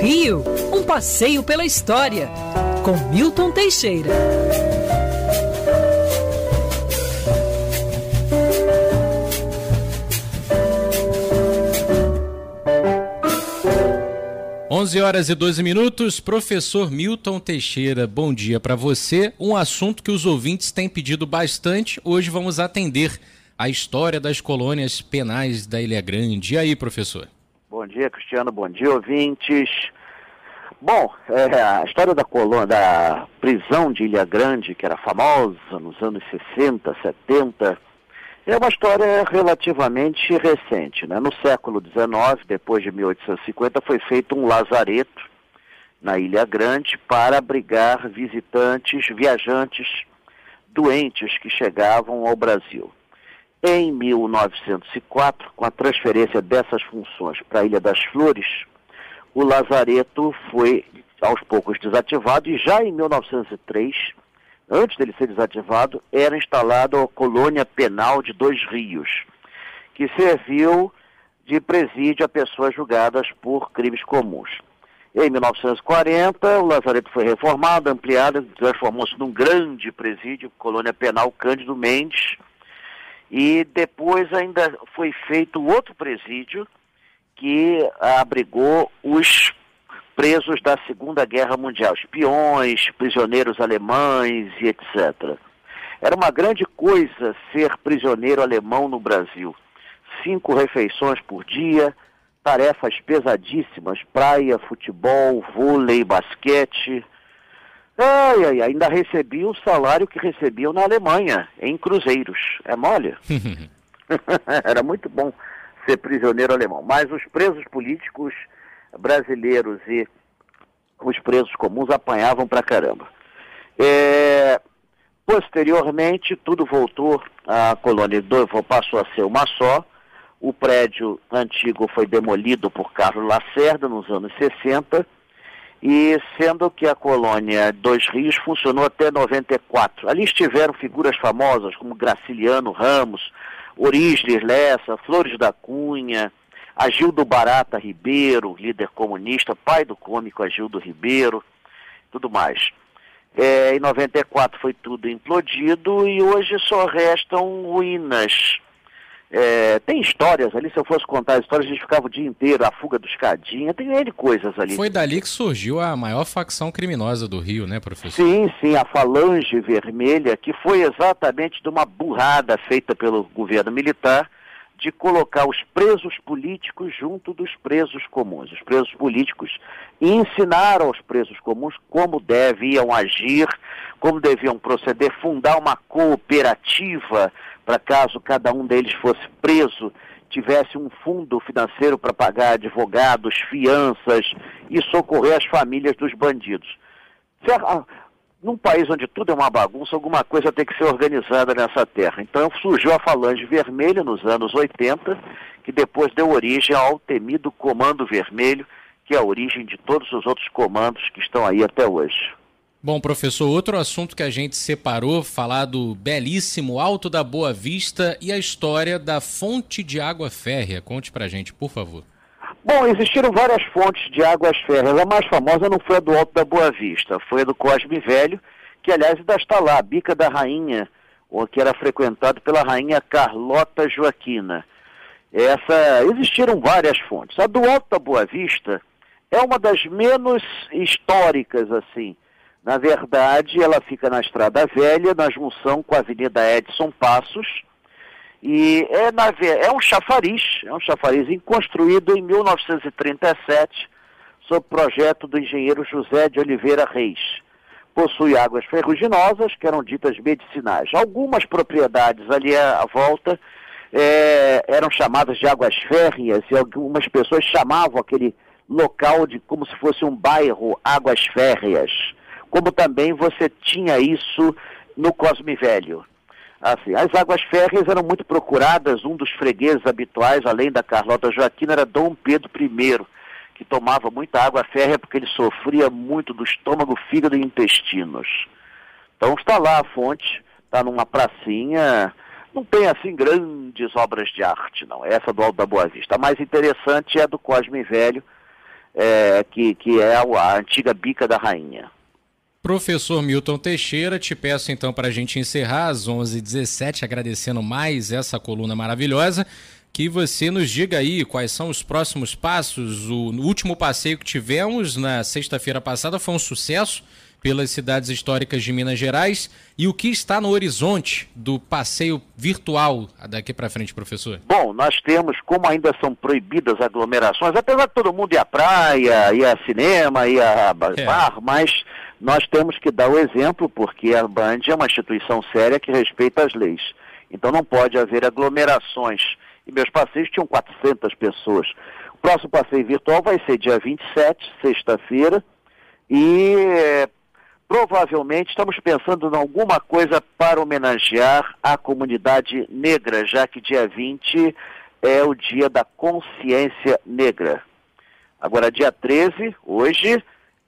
Rio, um passeio pela história, com Milton Teixeira. Onze horas e 12 minutos, professor Milton Teixeira, bom dia para você. Um assunto que os ouvintes têm pedido bastante, hoje vamos atender a história das colônias penais da Ilha Grande. E aí, professor? Bom dia, Cristiano. Bom dia, ouvintes. Bom, é, a história da colônia, da prisão de Ilha Grande, que era famosa nos anos 60, 70, é uma história relativamente recente. Né? No século XIX, depois de 1850, foi feito um lazareto na Ilha Grande para abrigar visitantes, viajantes, doentes que chegavam ao Brasil. Em 1904, com a transferência dessas funções para a Ilha das Flores, o lazareto foi aos poucos desativado e já em 1903, antes dele ser desativado, era instalada a colônia penal de Dois Rios, que serviu de presídio a pessoas julgadas por crimes comuns. Em 1940, o lazareto foi reformado, ampliado, transformou-se num grande presídio, colônia penal Cândido Mendes, e depois ainda foi feito outro presídio que abrigou os presos da Segunda Guerra Mundial, espiões, prisioneiros alemães e etc. Era uma grande coisa ser prisioneiro alemão no Brasil. Cinco refeições por dia, tarefas pesadíssimas, praia, futebol, vôlei, basquete, Ai, ai, ainda recebi o salário que recebiam na Alemanha, em cruzeiros. É mole? Era muito bom ser prisioneiro alemão. Mas os presos políticos brasileiros e os presos comuns apanhavam pra caramba. É... Posteriormente, tudo voltou, a colônia passou a ser uma só. O prédio antigo foi demolido por Carlos Lacerda nos anos 60 e sendo que a colônia Dois Rios funcionou até 94. Ali estiveram figuras famosas como Graciliano Ramos, Orígenes Lessa, Flores da Cunha, Agildo Barata Ribeiro, líder comunista, pai do cômico Agildo Ribeiro, tudo mais. É, em 94 foi tudo implodido e hoje só restam ruínas é, tem histórias ali, se eu fosse contar as histórias, a gente ficava o dia inteiro, a fuga dos Cadinha, tem N coisas ali. Foi dali que surgiu a maior facção criminosa do Rio, né, professor? Sim, sim, a Falange Vermelha, que foi exatamente de uma burrada feita pelo governo militar de colocar os presos políticos junto dos presos comuns. Os presos políticos ensinaram aos presos comuns como deviam agir, como deviam proceder, fundar uma cooperativa para caso cada um deles fosse preso, tivesse um fundo financeiro para pagar advogados, fianças e socorrer as famílias dos bandidos. Num país onde tudo é uma bagunça, alguma coisa tem que ser organizada nessa terra. Então surgiu a Falange Vermelha nos anos 80, que depois deu origem ao temido Comando Vermelho, que é a origem de todos os outros comandos que estão aí até hoje. Bom, professor, outro assunto que a gente separou, falar do belíssimo Alto da Boa Vista e a história da fonte de água férrea. Conte pra gente, por favor. Bom, existiram várias fontes de águas férreas. A mais famosa não foi a do Alto da Boa Vista, foi a do Cosme Velho, que aliás ainda está lá, a Bica da Rainha, que era frequentado pela rainha Carlota Joaquina. Essa, existiram várias fontes. A do Alto da Boa Vista é uma das menos históricas, assim, na verdade, ela fica na Estrada Velha, na junção com a Avenida Edson Passos, e é, na, é um chafariz, é um chafariz construído em 1937, sob projeto do engenheiro José de Oliveira Reis. Possui águas ferruginosas, que eram ditas medicinais. Algumas propriedades ali à, volta é, eram chamadas de águas férreas, e algumas pessoas chamavam aquele local de como se fosse um bairro Águas Férreas como também você tinha isso no Cosme Velho. Assim, as águas férreas eram muito procuradas, um dos fregueses habituais, além da Carlota Joaquina, era Dom Pedro I, que tomava muita água férrea porque ele sofria muito do estômago, fígado e intestinos. Então está lá a fonte, está numa pracinha, não tem assim grandes obras de arte, não. Essa do Alto da Boa Vista. A mais interessante é a do Cosme Velho, é, que, que é a antiga bica da rainha. Professor Milton Teixeira, te peço então para a gente encerrar às 11h17, agradecendo mais essa coluna maravilhosa, que você nos diga aí quais são os próximos passos. O último passeio que tivemos na sexta-feira passada foi um sucesso pelas cidades históricas de Minas Gerais e o que está no horizonte do passeio virtual daqui para frente, professor? Bom, nós temos, como ainda são proibidas aglomerações, apesar de todo mundo ir à praia, ir a cinema, ir a bar, é. mas nós temos que dar o exemplo porque a Band é uma instituição séria que respeita as leis. Então não pode haver aglomerações. E meus passeios tinham 400 pessoas. O próximo passeio virtual vai ser dia 27, sexta-feira, e eh, Provavelmente estamos pensando em alguma coisa para homenagear a comunidade negra, já que dia 20 é o dia da consciência negra. Agora, dia 13, hoje,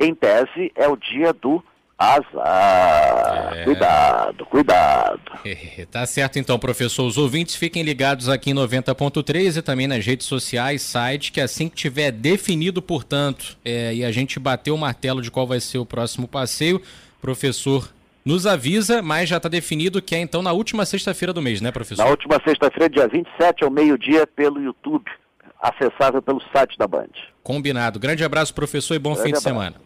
em tese, é o dia do Azar. É... Cuidado, cuidado. tá certo então, professor. Os ouvintes fiquem ligados aqui em 90.3 e também nas redes sociais, site, que assim que tiver definido, portanto, é, e a gente bater o martelo de qual vai ser o próximo passeio, professor nos avisa, mas já está definido que é então na última sexta-feira do mês, né, professor? Na última sexta-feira, dia 27, ao meio-dia, pelo YouTube, acessável pelo site da Band. Combinado. Grande abraço, professor, e bom Grande fim de abraço. semana.